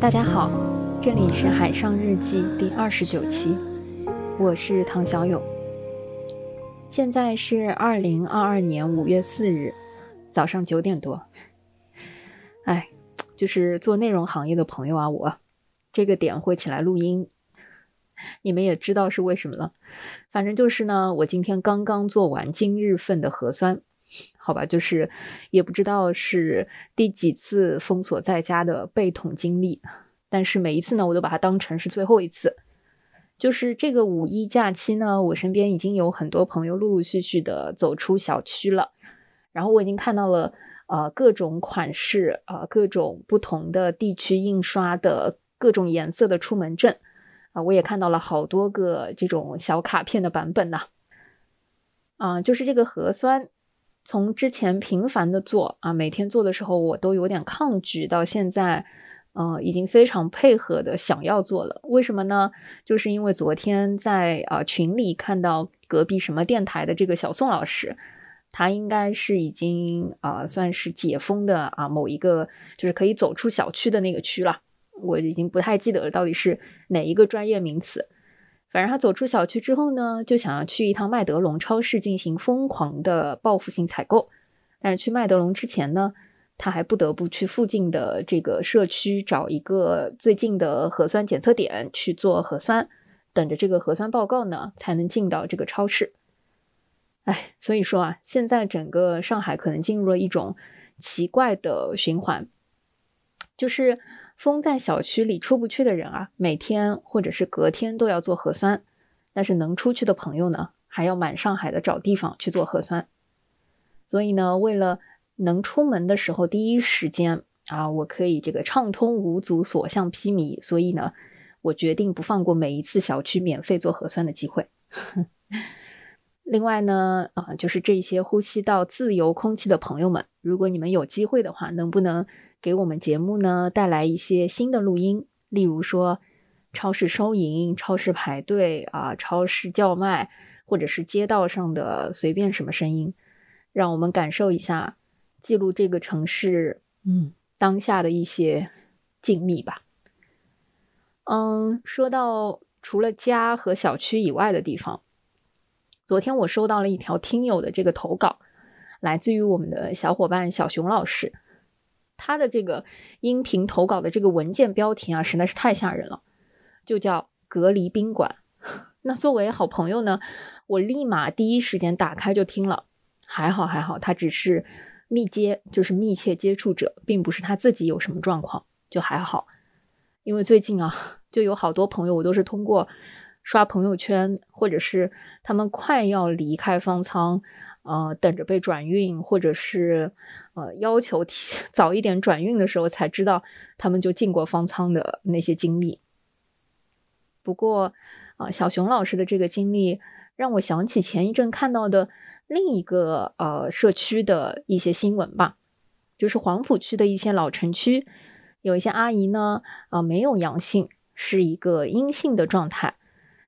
大家好，这里是《海上日记》第二十九期，我是唐小勇。现在是二零二二年五月四日早上九点多。哎，就是做内容行业的朋友啊，我这个点会起来录音，你们也知道是为什么了。反正就是呢，我今天刚刚做完今日份的核酸，好吧，就是也不知道是第几次封锁在家的被捅经历，但是每一次呢，我都把它当成是最后一次。就是这个五一假期呢，我身边已经有很多朋友陆陆续续的走出小区了，然后我已经看到了呃各种款式啊、各种不同的地区印刷的各种颜色的出门证啊、我也看到了好多个这种小卡片的版本呐、啊，就是这个核酸。从之前频繁的做啊，每天做的时候我都有点抗拒，到现在，呃，已经非常配合的想要做了。为什么呢？就是因为昨天在啊、呃群里看到隔壁什么电台的这个小宋老师，他应该是已经啊、算是解封的啊某一个就是可以走出小区的那个区了，我已经不太记得了到底是哪一个专业名词。反正他走出小区之后呢，就想要去一趟麦德龙超市进行疯狂的报复性采购。但是去麦德龙之前呢，他还不得不去附近的这个社区找一个最近的核酸检测点去做核酸，等着这个核酸报告呢，才能进到这个超市。哎，所以说啊，现在整个上海可能进入了一种奇怪的循环，就是封在小区里出不去的人啊，每天或者是隔天都要做核酸，但是能出去的朋友呢，还要满上海的找地方去做核酸。所以呢，为了能出门的时候第一时间啊，我可以这个畅通无阻、所向披靡，所以呢，我决定不放过每一次小区免费做核酸的机会。另外呢，啊，就是这些呼吸到自由空气的朋友们，如果你们有机会的话，能不能给我们节目呢带来一些新的录音？例如说，超市收银、超市排队啊、超市叫卖，或者是街道上的随便什么声音，让我们感受一下，记录这个城市嗯当下的一些静谧吧。嗯，说到除了家和小区以外的地方。昨天我收到了一条听友的这个投稿，来自于我们的小伙伴小熊老师，他的这个音频投稿的这个文件标题啊，实在是太吓人了，就叫“隔离宾馆”。那作为好朋友呢，我立马第一时间打开就听了，还好还好，他只是密接，就是密切接触者，并不是他自己有什么状况，就还好。因为最近啊，就有好多朋友，我都是通过。刷朋友圈，或者是他们快要离开方舱，呃，等着被转运，或者是呃要求提 早一点转运的时候，才知道他们就进过方舱的那些经历。不过啊、小熊老师的这个经历让我想起前一阵看到的另一个呃社区的一些新闻吧，就是黄浦区的一些老城区，有一些阿姨呢，啊、没有阳性，是一个阴性的状态。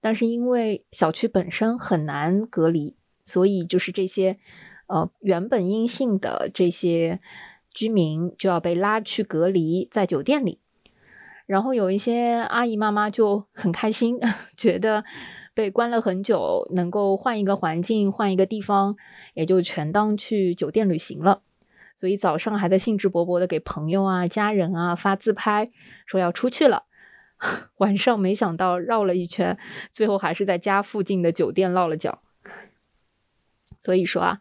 但是因为小区本身很难隔离，所以就是这些呃原本阴性的这些居民就要被拉去隔离在酒店里。然后有一些阿姨妈妈就很开心，觉得被关了很久，能够换一个环境、换一个地方，也就全当去酒店旅行了。所以早上还在兴致勃勃的给朋友啊、家人啊发自拍，说要出去了。晚上没想到绕了一圈，最后还是在家附近的酒店落了脚。所以说啊，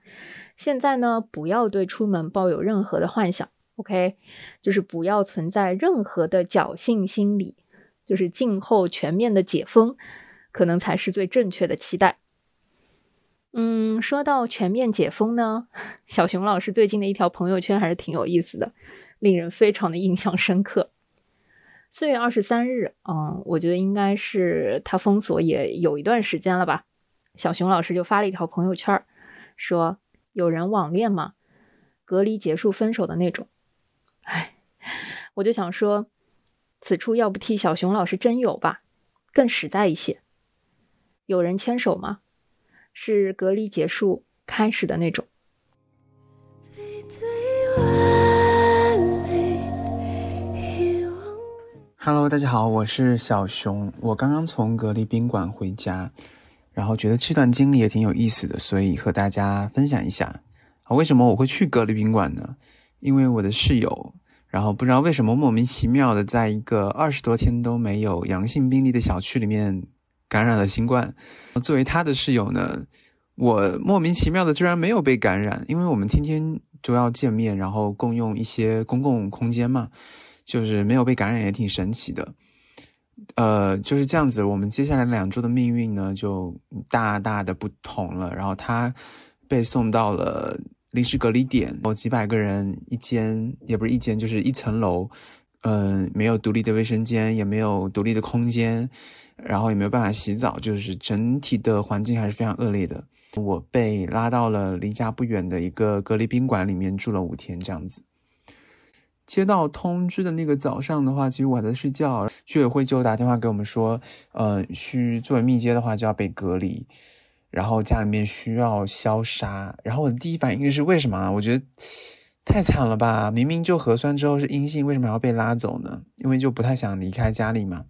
现在呢，不要对出门抱有任何的幻想，OK，就是不要存在任何的侥幸心理，就是静候全面的解封，可能才是最正确的期待。嗯，说到全面解封呢，小熊老师最近的一条朋友圈还是挺有意思的，令人非常的印象深刻。四月二十三日，嗯，我觉得应该是他封锁也有一段时间了吧。小熊老师就发了一条朋友圈，说有人网恋吗？隔离结束分手的那种。哎，我就想说，此处要不替小熊老师真有吧，更实在一些。有人牵手吗？是隔离结束开始的那种。Hello，大家好，我是小熊。我刚刚从隔离宾馆回家，然后觉得这段经历也挺有意思的，所以和大家分享一下。为什么我会去隔离宾馆呢？因为我的室友，然后不知道为什么莫名其妙的，在一个二十多天都没有阳性病例的小区里面感染了新冠。作为他的室友呢，我莫名其妙的居然没有被感染，因为我们天天都要见面，然后共用一些公共空间嘛。就是没有被感染也挺神奇的，呃，就是这样子。我们接下来两周的命运呢，就大大的不同了。然后他被送到了临时隔离点，有几百个人一间，也不是一间，就是一层楼，嗯，没有独立的卫生间，也没有独立的空间，然后也没有办法洗澡，就是整体的环境还是非常恶劣的。我被拉到了离家不远的一个隔离宾馆里面住了五天，这样子。接到通知的那个早上的话，其实我还在睡觉，居委会就打电话给我们说，呃，需作为密接的话就要被隔离，然后家里面需要消杀。然后我的第一反应是为什么？我觉得太惨了吧！明明就核酸之后是阴性，为什么要被拉走呢？因为就不太想离开家里嘛。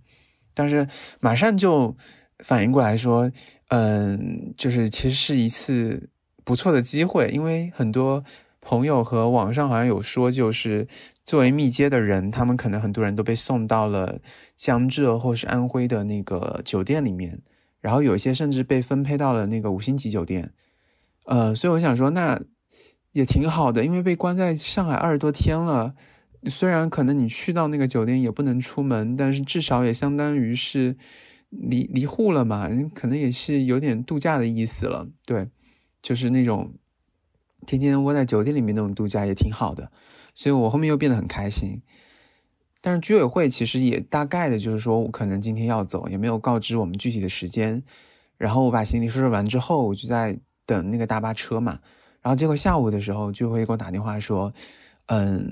但是马上就反应过来说，嗯，就是其实是一次不错的机会，因为很多。朋友和网上好像有说，就是作为密接的人，他们可能很多人都被送到了江浙或是安徽的那个酒店里面，然后有一些甚至被分配到了那个五星级酒店。呃，所以我想说，那也挺好的，因为被关在上海二十多天了，虽然可能你去到那个酒店也不能出门，但是至少也相当于是离离户了嘛，可能也是有点度假的意思了。对，就是那种。天天窝在酒店里面那种度假也挺好的，所以我后面又变得很开心。但是居委会其实也大概的就是说我可能今天要走，也没有告知我们具体的时间。然后我把行李收拾完之后，我就在等那个大巴车嘛。然后结果下午的时候，居委会给我打电话说，嗯，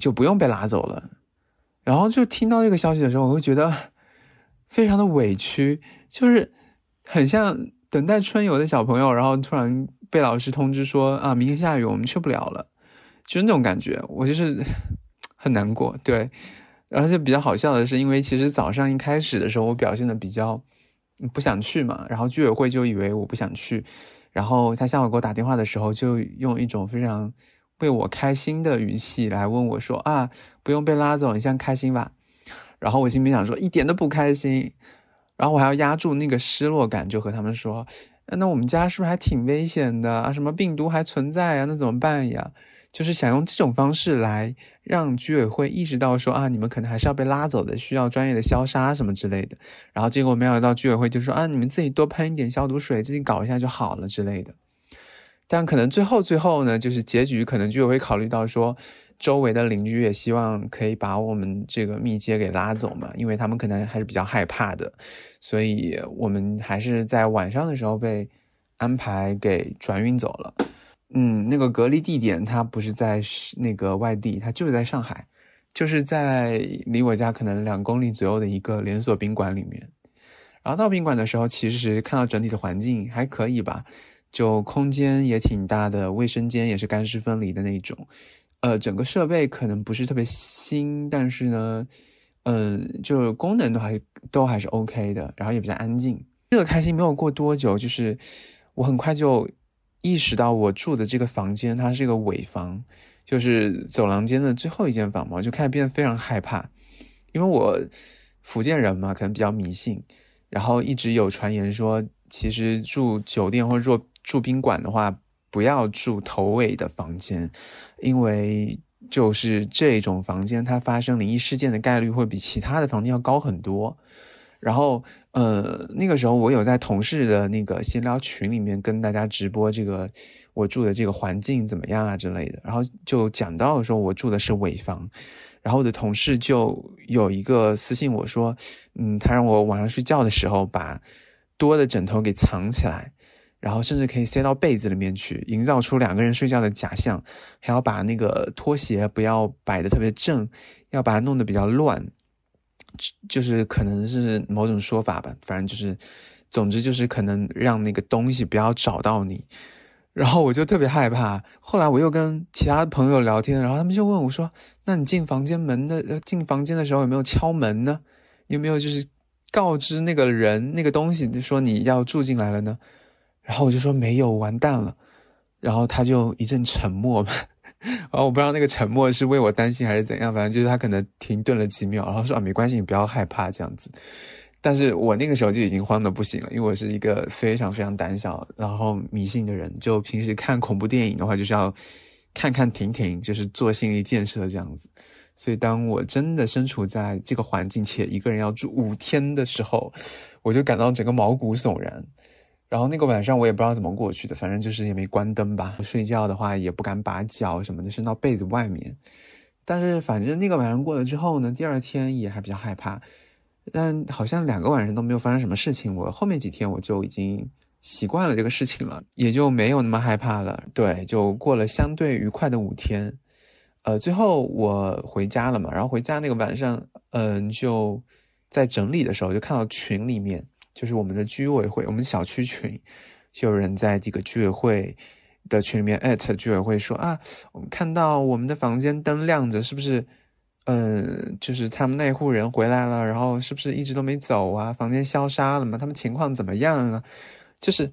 就不用被拉走了。然后就听到这个消息的时候，我会觉得 非常的委屈，就是很像等待春游的小朋友，然后突然。被老师通知说啊，明天下雨，我们去不了了，就是那种感觉，我就是 很难过。对，然后就比较好笑的是，因为其实早上一开始的时候，我表现的比较不想去嘛，然后居委会就以为我不想去，然后他下午给我打电话的时候，就用一种非常为我开心的语气来问我说啊，不用被拉走，你现在开心吧？然后我心里想说一点都不开心，然后我还要压住那个失落感，就和他们说。那我们家是不是还挺危险的啊？什么病毒还存在啊？那怎么办呀？就是想用这种方式来让居委会意识到说啊，你们可能还是要被拉走的，需要专业的消杀什么之类的。然后结果没想到居委会就说啊，你们自己多喷一点消毒水，自己搞一下就好了之类的。但可能最后最后呢，就是结局可能居委会考虑到说。周围的邻居也希望可以把我们这个密接给拉走嘛，因为他们可能还是比较害怕的，所以我们还是在晚上的时候被安排给转运走了。嗯，那个隔离地点它不是在那个外地，它就是在上海，就是在离我家可能两公里左右的一个连锁宾馆里面。然后到宾馆的时候，其实看到整体的环境还可以吧，就空间也挺大的，卫生间也是干湿分离的那种。呃，整个设备可能不是特别新，但是呢，嗯，就功能都还都还是 OK 的，然后也比较安静。这个开心没有过多久，就是我很快就意识到我住的这个房间它是一个尾房，就是走廊间的最后一间房嘛，我就开始变得非常害怕，因为我福建人嘛，可能比较迷信，然后一直有传言说，其实住酒店或者住住宾馆的话。不要住头尾的房间，因为就是这种房间，它发生灵异事件的概率会比其他的房间要高很多。然后，呃，那个时候我有在同事的那个闲聊群里面跟大家直播这个我住的这个环境怎么样啊之类的，然后就讲到说我住的是尾房，然后我的同事就有一个私信我说，嗯，他让我晚上睡觉的时候把多的枕头给藏起来。然后甚至可以塞到被子里面去，营造出两个人睡觉的假象，还要把那个拖鞋不要摆的特别正，要把它弄得比较乱。就是可能是某种说法吧，反正就是，总之就是可能让那个东西不要找到你。然后我就特别害怕。后来我又跟其他朋友聊天，然后他们就问我说：“那你进房间门的进房间的时候有没有敲门呢？有没有就是告知那个人那个东西，就说你要住进来了呢？”然后我就说没有，完蛋了。然后他就一阵沉默。然后我不知道那个沉默是为我担心还是怎样，反正就是他可能停顿了几秒，然后说啊没关系，你不要害怕这样子。但是我那个时候就已经慌的不行了，因为我是一个非常非常胆小然后迷信的人，就平时看恐怖电影的话就是要看看停停，就是做心理建设这样子。所以当我真的身处在这个环境且一个人要住五天的时候，我就感到整个毛骨悚然。然后那个晚上我也不知道怎么过去的，反正就是也没关灯吧。睡觉的话也不敢把脚什么的伸到被子外面。但是反正那个晚上过了之后呢，第二天也还比较害怕。但好像两个晚上都没有发生什么事情，我后面几天我就已经习惯了这个事情了，也就没有那么害怕了。对，就过了相对愉快的五天。呃，最后我回家了嘛，然后回家那个晚上，嗯，就在整理的时候就看到群里面。就是我们的居委会，我们小区群，就有人在这个居委会的群里面艾特居委会说啊，我们看到我们的房间灯亮着，是不是？嗯，就是他们那户人回来了，然后是不是一直都没走啊？房间消杀了吗？他们情况怎么样啊？就是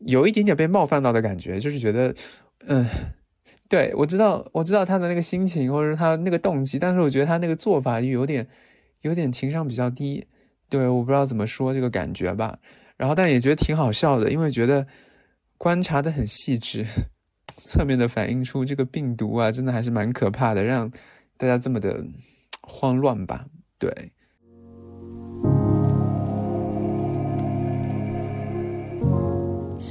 有一点点被冒犯到的感觉，就是觉得，嗯，对我知道，我知道他的那个心情或者他那个动机，但是我觉得他那个做法有点，有点情商比较低。对，我不知道怎么说这个感觉吧，然后但也觉得挺好笑的，因为觉得观察的很细致，侧面的反映出这个病毒啊，真的还是蛮可怕的，让大家这么的慌乱吧。对。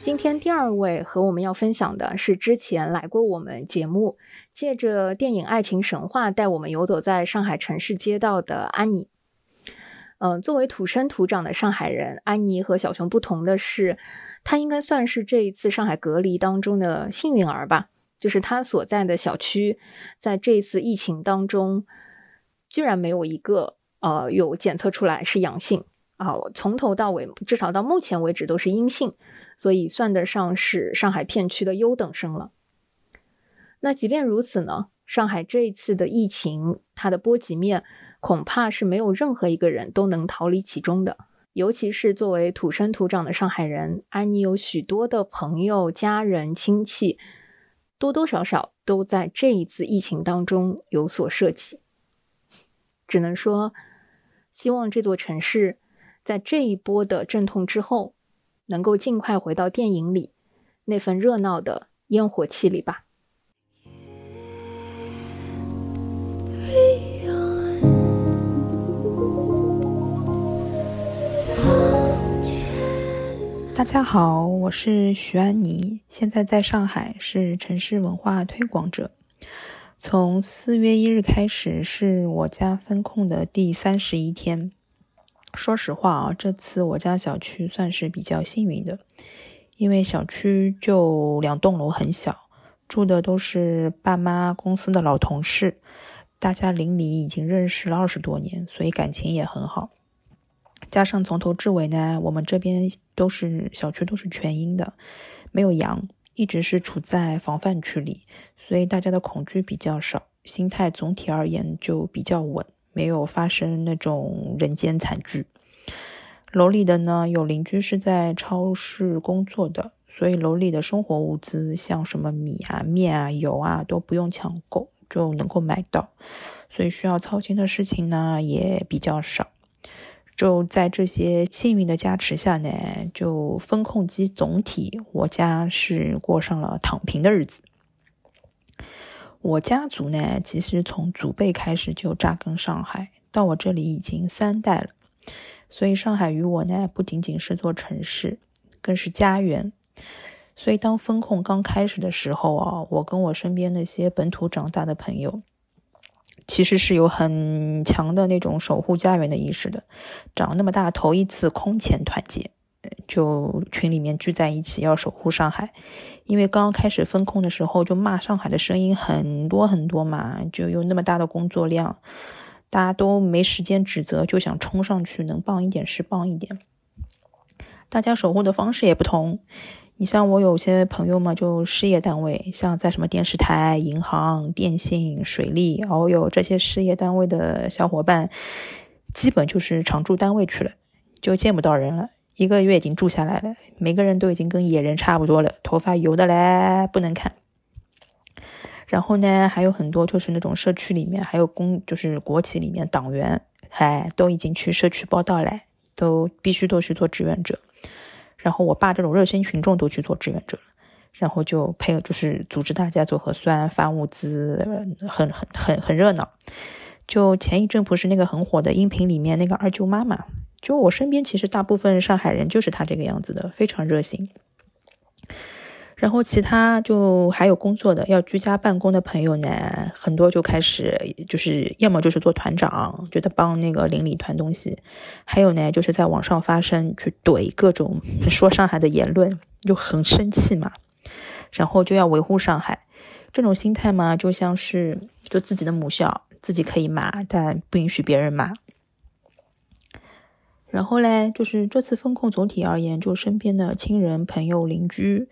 今天第二位和我们要分享的是之前来过我们节目，借着电影《爱情神话》带我们游走在上海城市街道的安妮。嗯，作为土生土长的上海人，安妮和小熊不同的是，她应该算是这一次上海隔离当中的幸运儿吧。就是她所在的小区，在这一次疫情当中，居然没有一个呃有检测出来是阳性啊，从头到尾，至少到目前为止都是阴性，所以算得上是上海片区的优等生了。那即便如此呢？上海这一次的疫情，它的波及面恐怕是没有任何一个人都能逃离其中的。尤其是作为土生土长的上海人，安妮有许多的朋友、家人、亲戚，多多少少都在这一次疫情当中有所涉及。只能说，希望这座城市在这一波的阵痛之后，能够尽快回到电影里那份热闹的烟火气里吧。大家好，我是徐安妮，现在在上海，是城市文化推广者。从四月一日开始，是我家封控的第三十一天。说实话啊，这次我家小区算是比较幸运的，因为小区就两栋楼，很小，住的都是爸妈公司的老同事，大家邻里已经认识了二十多年，所以感情也很好。加上从头至尾呢，我们这边都是小区都是全阴的，没有阳，一直是处在防范区里，所以大家的恐惧比较少，心态总体而言就比较稳，没有发生那种人间惨剧。楼里的呢，有邻居是在超市工作的，所以楼里的生活物资，像什么米啊、面啊、油啊，都不用抢购就能够买到，所以需要操心的事情呢也比较少。就在这些幸运的加持下呢，就风控机总体，我家是过上了躺平的日子。我家族呢，其实从祖辈开始就扎根上海，到我这里已经三代了，所以上海与我呢，不仅仅是座城市，更是家园。所以当风控刚开始的时候啊，我跟我身边那些本土长大的朋友。其实是有很强的那种守护家园的意识的，长那么大头一次空前团结，就群里面聚在一起要守护上海。因为刚刚开始封控的时候，就骂上海的声音很多很多嘛，就有那么大的工作量，大家都没时间指责，就想冲上去，能帮一点是帮一点。大家守护的方式也不同。你像我有些朋友嘛，就事业单位，像在什么电视台、银行、电信、水利，哦哟，这些事业单位的小伙伴，基本就是常住单位去了，就见不到人了。一个月已经住下来了，每个人都已经跟野人差不多了，头发油的嘞不能看。然后呢，还有很多就是那种社区里面，还有公就是国企里面党员，哎，都已经去社区报道了，都必须都去做志愿者。然后我爸这种热心群众都去做志愿者了，然后就配合就是组织大家做核酸、发物资，很很很很热闹。就前一阵不是那个很火的音频里面那个二舅妈嘛？就我身边其实大部分上海人就是他这个样子的，非常热心。然后其他就还有工作的要居家办公的朋友呢，很多就开始就是要么就是做团长，就在帮那个邻里团东西；还有呢就是在网上发声去怼各种 说上海的言论，就很生气嘛。然后就要维护上海，这种心态嘛，就像是就自己的母校，自己可以骂，但不允许别人骂。然后嘞，就是这次风控总体而言，就身边的亲人、朋友、邻居，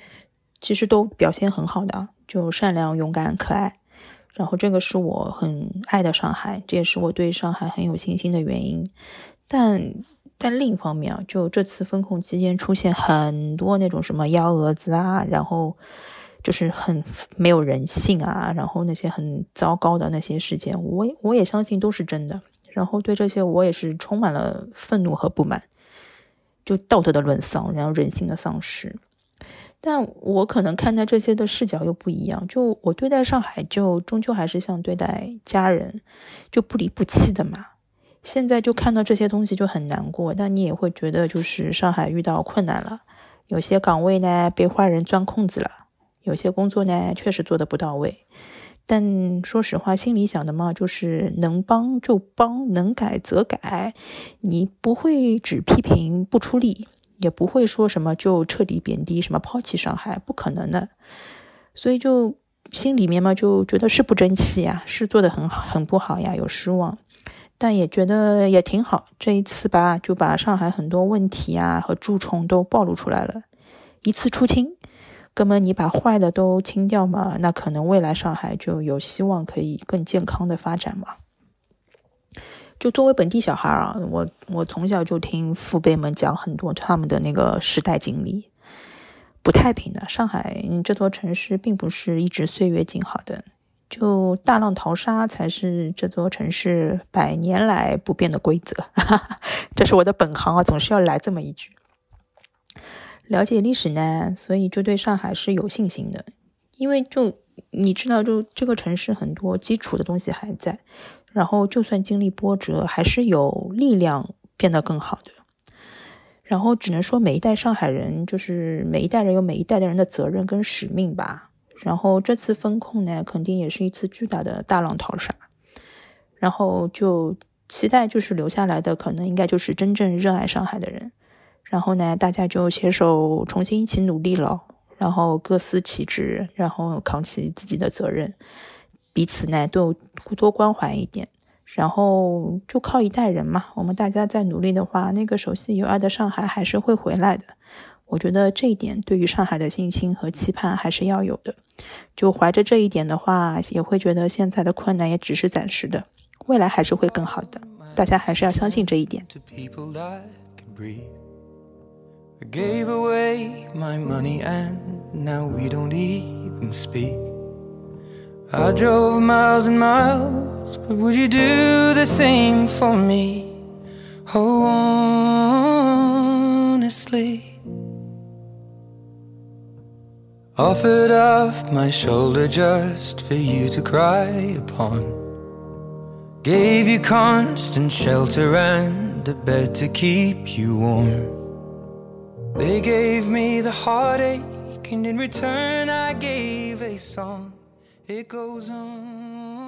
其实都表现很好的，就善良、勇敢、可爱。然后这个是我很爱的上海，这也是我对上海很有信心的原因。但但另一方面啊，就这次风控期间出现很多那种什么幺蛾子啊，然后就是很没有人性啊，然后那些很糟糕的那些事件，我我也相信都是真的。然后对这些我也是充满了愤怒和不满，就道德的沦丧，然后人性的丧失。但我可能看待这些的视角又不一样，就我对待上海，就终究还是像对待家人，就不离不弃的嘛。现在就看到这些东西就很难过，但你也会觉得就是上海遇到困难了，有些岗位呢被坏人钻空子了，有些工作呢确实做的不到位。但说实话，心里想的嘛，就是能帮就帮，能改则改。你不会只批评不出力，也不会说什么就彻底贬低什么抛弃上海，不可能的。所以就心里面嘛，就觉得是不争气呀，是做的很很不好呀，有失望。但也觉得也挺好，这一次吧，就把上海很多问题啊和蛀虫都暴露出来了，一次出清。哥们，你把坏的都清掉嘛，那可能未来上海就有希望可以更健康的发展嘛。就作为本地小孩啊，我我从小就听父辈们讲很多他们的那个时代经历，不太平的。上海这座城市并不是一直岁月静好的，就大浪淘沙才是这座城市百年来不变的规则。这是我的本行啊，总是要来这么一句。了解历史呢，所以就对上海是有信心的，因为就你知道，就这个城市很多基础的东西还在，然后就算经历波折，还是有力量变得更好的。然后只能说每一代上海人，就是每一代人有每一代的人的责任跟使命吧。然后这次风控呢，肯定也是一次巨大的大浪淘沙。然后就期待就是留下来的，可能应该就是真正热爱上海的人。然后呢，大家就携手重新一起努力了，然后各司其职，然后扛起自己的责任，彼此呢都多关怀一点，然后就靠一代人嘛。我们大家再努力的话，那个熟悉有爱的上海还是会回来的。我觉得这一点对于上海的信心和期盼还是要有的。就怀着这一点的话，也会觉得现在的困难也只是暂时的，未来还是会更好的。大家还是要相信这一点。I drove miles and miles, but would you do the same for me? Oh, honestly. Offered up my shoulder just for you to cry upon. Gave you constant shelter and a bed to keep you warm. They gave me the heartache, and in return, I gave a song. It goes on.